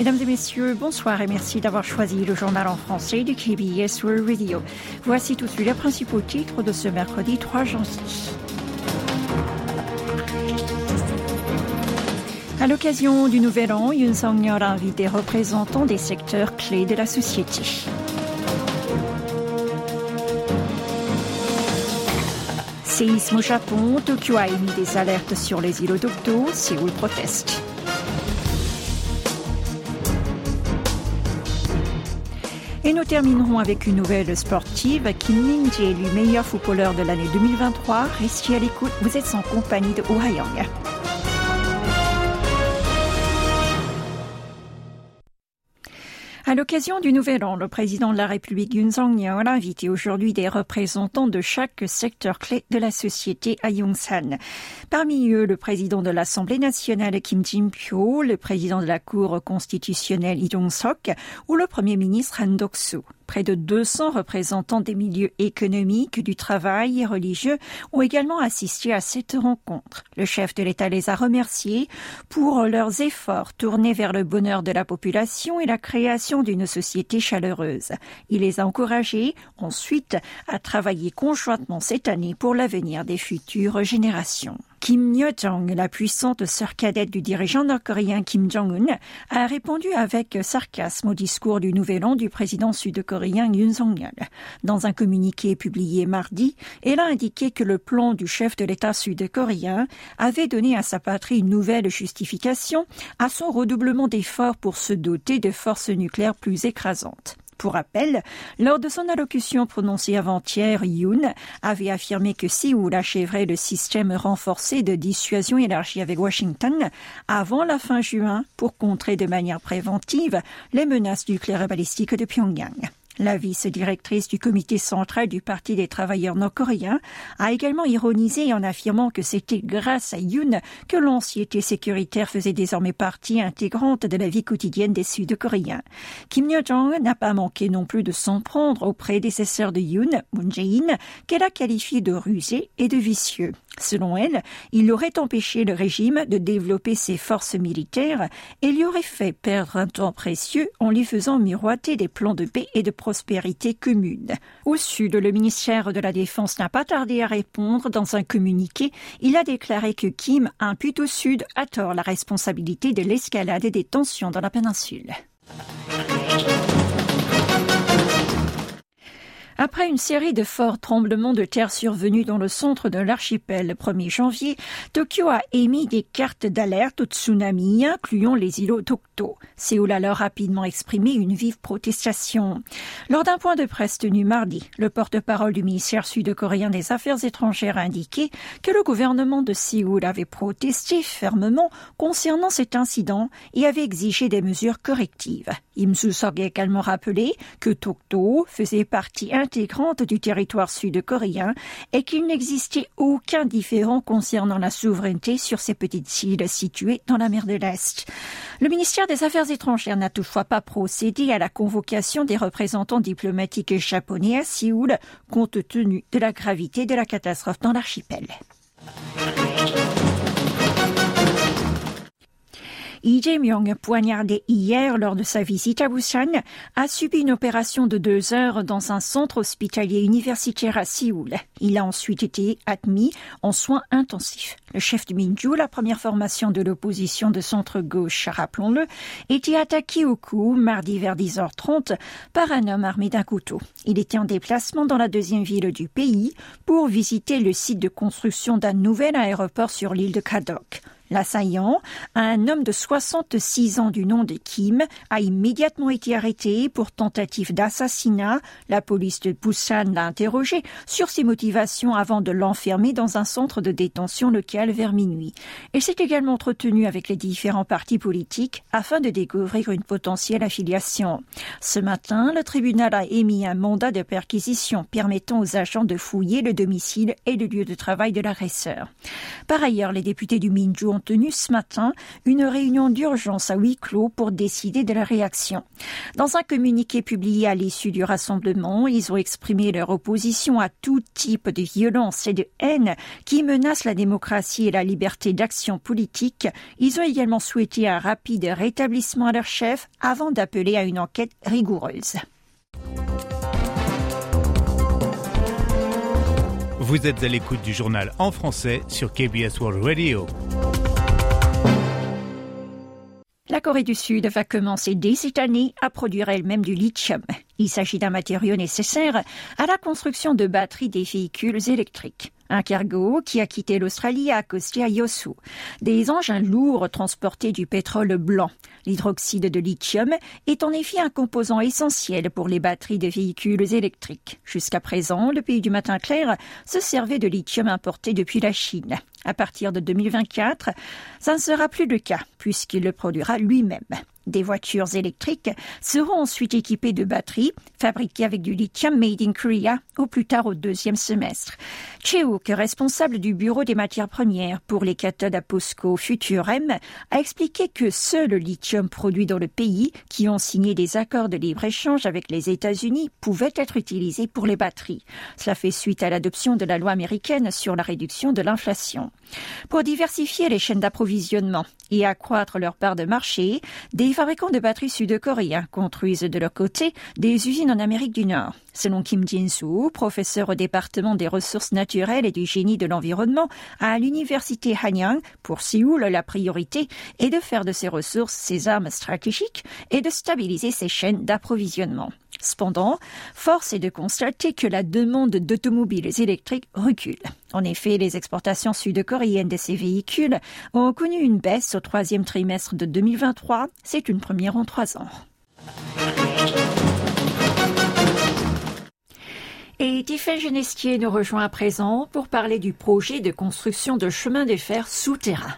Mesdames et messieurs, bonsoir et merci d'avoir choisi le journal en français du KBS World Radio. Voici tout de suite les principaux titres de ce mercredi 3 janvier. À l'occasion du Nouvel An, Yoon Song-yeol a invité représentants des secteurs clés de la société. Séisme au Japon, Tokyo a émis des alertes sur les îlots d'Octo, Séoul proteste. Et nous terminerons avec une nouvelle sportive. Kim Min-ji élu meilleur footballeur de l'année 2023. Restez à l'écoute, vous êtes en compagnie de Oh À l'occasion du Nouvel An, le président de la République Yoon Song-yeol a invité aujourd'hui des représentants de chaque secteur clé de la société à Yongsan. Parmi eux, le président de l'Assemblée nationale Kim Jin-pyo, le président de la Cour constitutionnelle Lee Jong-sok ou le premier ministre Han Dok-soo. Près de 200 représentants des milieux économiques, du travail et religieux ont également assisté à cette rencontre. Le chef de l'État les a remerciés pour leurs efforts tournés vers le bonheur de la population et la création d'une société chaleureuse. Il les a encouragés ensuite à travailler conjointement cette année pour l'avenir des futures générations. Kim Yo-jong, la puissante sœur cadette du dirigeant nord-coréen Kim Jong-un, a répondu avec sarcasme au discours du Nouvel An du président sud-coréen Yoon Song-yeol. Dans un communiqué publié mardi, elle a indiqué que le plan du chef de l'État sud-coréen avait donné à sa patrie une nouvelle justification à son redoublement d'efforts pour se doter de forces nucléaires plus écrasantes. Pour rappel, lors de son allocution prononcée avant-hier, Yoon avait affirmé que Séoul achèverait le système renforcé de dissuasion élargi avec Washington avant la fin juin pour contrer de manière préventive les menaces nucléaires et balistiques de Pyongyang. La vice-directrice du comité central du Parti des travailleurs nord-coréens a également ironisé en affirmant que c'était grâce à Yoon que l'anxiété sécuritaire faisait désormais partie intégrante de la vie quotidienne des Sud-Coréens. Kim Yo-jong n'a pas manqué non plus de s'en prendre au prédécesseur de Yoon, Moon Jae-in, qu'elle a qualifié de rusé et de vicieux. Selon elle, il aurait empêché le régime de développer ses forces militaires et lui aurait fait perdre un temps précieux en lui faisant miroiter des plans de paix et de prospérité commune. Au sud, le ministère de la Défense n'a pas tardé à répondre dans un communiqué. Il a déclaré que Kim impute au sud à tort la responsabilité de l'escalade des tensions dans la péninsule. Après une série de forts tremblements de terre survenus dans le centre de l'archipel le 1er janvier, Tokyo a émis des cartes d'alerte au tsunami, incluant les îlots d'Okto. Séoul a alors rapidement exprimé une vive protestation. Lors d'un point de presse tenu mardi, le porte-parole du ministère sud-coréen des Affaires étrangères a indiqué que le gouvernement de Séoul avait protesté fermement concernant cet incident et avait exigé des mesures correctives. Soo-sok a également rappelé que Tokto faisait partie intégrante du territoire sud-coréen et qu'il n'existait aucun différent concernant la souveraineté sur ces petites îles situées dans la mer de l'Est. Le ministère des Affaires étrangères n'a toutefois pas procédé à la convocation des représentants diplomatiques japonais à Séoul compte tenu de la gravité de la catastrophe dans l'archipel. Lee Jae-myung, poignardé hier lors de sa visite à Busan, a subi une opération de deux heures dans un centre hospitalier universitaire à Séoul. Il a ensuite été admis en soins intensifs. Le chef du Minju, la première formation de l'opposition de centre-gauche, rappelons-le, était attaqué au cou mardi vers 10h30 par un homme armé d'un couteau. Il était en déplacement dans la deuxième ville du pays pour visiter le site de construction d'un nouvel aéroport sur l'île de Kadok. L'assaillant, un homme de 66 ans du nom de Kim, a immédiatement été arrêté pour tentative d'assassinat. La police de Busan l'a interrogé sur ses motivations avant de l'enfermer dans un centre de détention local vers minuit. Elle s'est également entretenue avec les différents partis politiques afin de découvrir une potentielle affiliation. Ce matin, le tribunal a émis un mandat de perquisition permettant aux agents de fouiller le domicile et le lieu de travail de l'agresseur. Par ailleurs, les députés du Minju ont tenu ce matin une réunion d'urgence à huis clos pour décider de la réaction. Dans un communiqué publié à l'issue du rassemblement, ils ont exprimé leur opposition à tout type de violence et de haine qui menacent la démocratie et la liberté d'action politique. Ils ont également souhaité un rapide rétablissement à leur chef avant d'appeler à une enquête rigoureuse. Vous êtes à l'écoute du journal en français sur KBS World Radio. La Corée du Sud va commencer dès cette année à produire elle-même du lithium. Il s'agit d'un matériau nécessaire à la construction de batteries des véhicules électriques. Un cargo qui a quitté l'Australie a accosté à Yosu. Des engins lourds transportaient du pétrole blanc. L'hydroxyde de lithium est en effet un composant essentiel pour les batteries de véhicules électriques. Jusqu'à présent, le pays du matin clair se servait de lithium importé depuis la Chine. À partir de 2024, ça ne sera plus le cas puisqu'il le produira lui-même. Des voitures électriques seront ensuite équipées de batteries fabriquées avec du lithium made in Korea au plus tard au deuxième semestre. Cheuk, responsable du bureau des matières premières pour les cathodes à POSCO Futurem, a expliqué que seul le lithium produit dans le pays, qui ont signé des accords de libre-échange avec les États-Unis, pouvait être utilisé pour les batteries. Cela fait suite à l'adoption de la loi américaine sur la réduction de l'inflation. Pour diversifier les chaînes d'approvisionnement et accroître leur part de marché, des fabricants de batteries sud-coréens construisent de leur côté des usines en Amérique du Nord. Selon Kim Jin-soo, professeur au département des ressources naturelles et du génie de l'environnement à l'université Hanyang, pour Séoul, la priorité est de faire de ces ressources ses armes stratégiques et de stabiliser ses chaînes d'approvisionnement. Cependant, force est de constater que la demande d'automobiles électriques recule. En effet, les exportations sud-coréennes de ces véhicules ont connu une baisse au troisième trimestre de 2023. C'est une première en trois ans. Et Tiffany Genestier nous rejoint à présent pour parler du projet de construction de chemins de fer souterrains.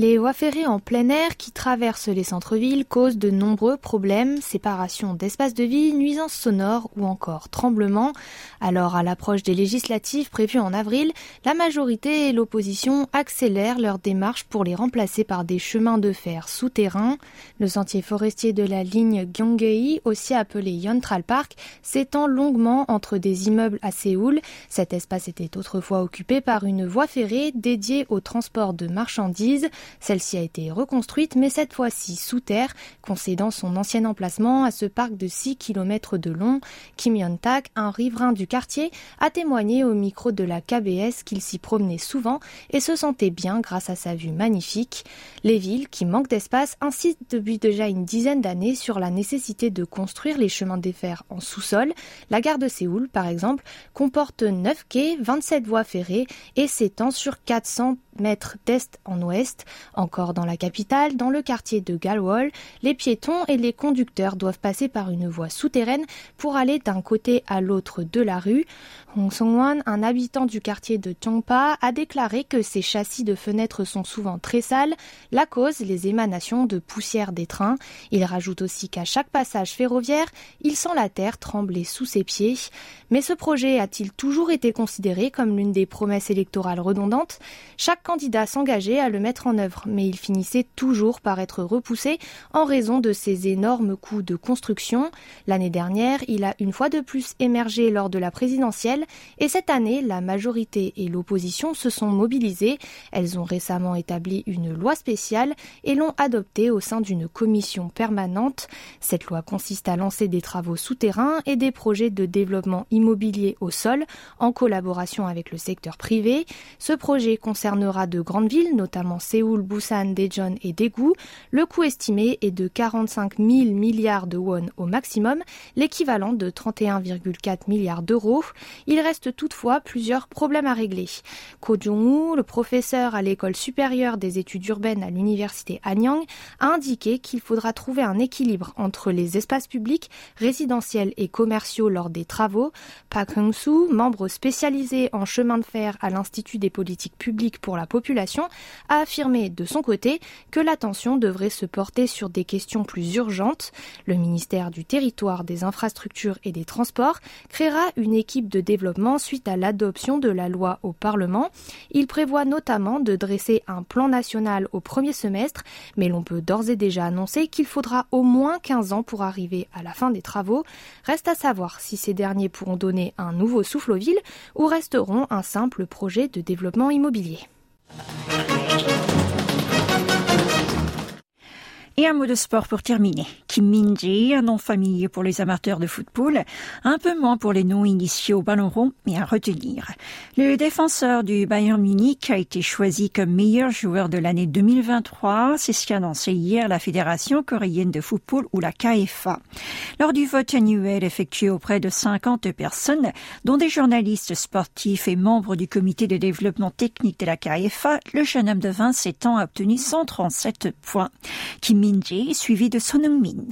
Les voies ferrées en plein air qui traversent les centres-villes causent de nombreux problèmes, séparation d'espaces de vie, nuisances sonores ou encore tremblements. Alors, à l'approche des législatives prévues en avril, la majorité et l'opposition accélèrent leur démarche pour les remplacer par des chemins de fer souterrains. Le sentier forestier de la ligne Gyeonggei, aussi appelé Yontral Park, s'étend longuement entre des immeubles à Séoul. Cet espace était autrefois occupé par une voie ferrée dédiée au transport de marchandises. Celle-ci a été reconstruite, mais cette fois-ci sous terre, concédant son ancien emplacement à ce parc de 6 km de long. Kim Yon-tak, un riverain du quartier, a témoigné au micro de la KBS qu'il s'y promenait souvent et se sentait bien grâce à sa vue magnifique. Les villes, qui manquent d'espace, insistent depuis déjà une dizaine d'années sur la nécessité de construire les chemins des fers en sous-sol. La gare de Séoul, par exemple, comporte 9 quais, 27 voies ferrées et s'étend sur 400 mètres d'est en ouest. Encore dans la capitale, dans le quartier de Galwol, les piétons et les conducteurs doivent passer par une voie souterraine pour aller d'un côté à l'autre de la rue. Hong Song-wan, un habitant du quartier de Chongpa, a déclaré que ces châssis de fenêtres sont souvent très sales, la cause les émanations de poussière des trains. Il rajoute aussi qu'à chaque passage ferroviaire, il sent la terre trembler sous ses pieds. Mais ce projet a-t-il toujours été considéré comme l'une des promesses électorales redondantes? Chaque candidat s'engageait à le mettre en œuvre, mais il finissait toujours par être repoussé en raison de ces énormes coûts de construction. L'année dernière, il a une fois de plus émergé lors de la présidentielle et cette année, la majorité et l'opposition se sont mobilisées. Elles ont récemment établi une loi spéciale et l'ont adoptée au sein d'une commission permanente. Cette loi consiste à lancer des travaux souterrains et des projets de développement immobilier au sol en collaboration avec le secteur privé. Ce projet concernera de grandes villes, notamment Séoul, Busan, Daejeon et Daegu. Le coût estimé est de 45 000 milliards de won au maximum, l'équivalent de 31,4 milliards d'euros. Il reste toutefois plusieurs problèmes à régler. Ko Jong-woo, le professeur à l'école supérieure des études urbaines à l'université Anyang, a indiqué qu'il faudra trouver un équilibre entre les espaces publics, résidentiels et commerciaux lors des travaux. Park Hung-soo, membre spécialisé en chemin de fer à l'Institut des politiques publiques pour la population, a affirmé de son côté que l'attention devrait se porter sur des questions plus urgentes. Le ministère du Territoire, des Infrastructures et des Transports créera une équipe de développement suite à l'adoption de la loi au Parlement. Il prévoit notamment de dresser un plan national au premier semestre, mais l'on peut d'ores et déjà annoncer qu'il faudra au moins 15 ans pour arriver à la fin des travaux. Reste à savoir si ces derniers pourront donner un nouveau souffle aux villes ou resteront un simple projet de développement immobilier. Et un mot de sport pour terminer. Kim Min-jae, un nom familier pour les amateurs de football, un peu moins pour les noms initiés au ballon rond, mais à retenir. Le défenseur du Bayern Munich a été choisi comme meilleur joueur de l'année 2023. C'est ce qu'a annoncé hier la Fédération coréenne de football ou la KFA. Lors du vote annuel effectué auprès de 50 personnes, dont des journalistes sportifs et membres du comité de développement technique de la KFA, le jeune homme de 27 ans a obtenu 137 points. Suivi de Min.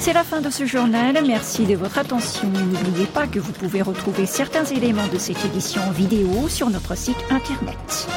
C'est la fin de ce journal. Merci de votre attention. N'oubliez pas que vous pouvez retrouver certains éléments de cette édition vidéo sur notre site internet.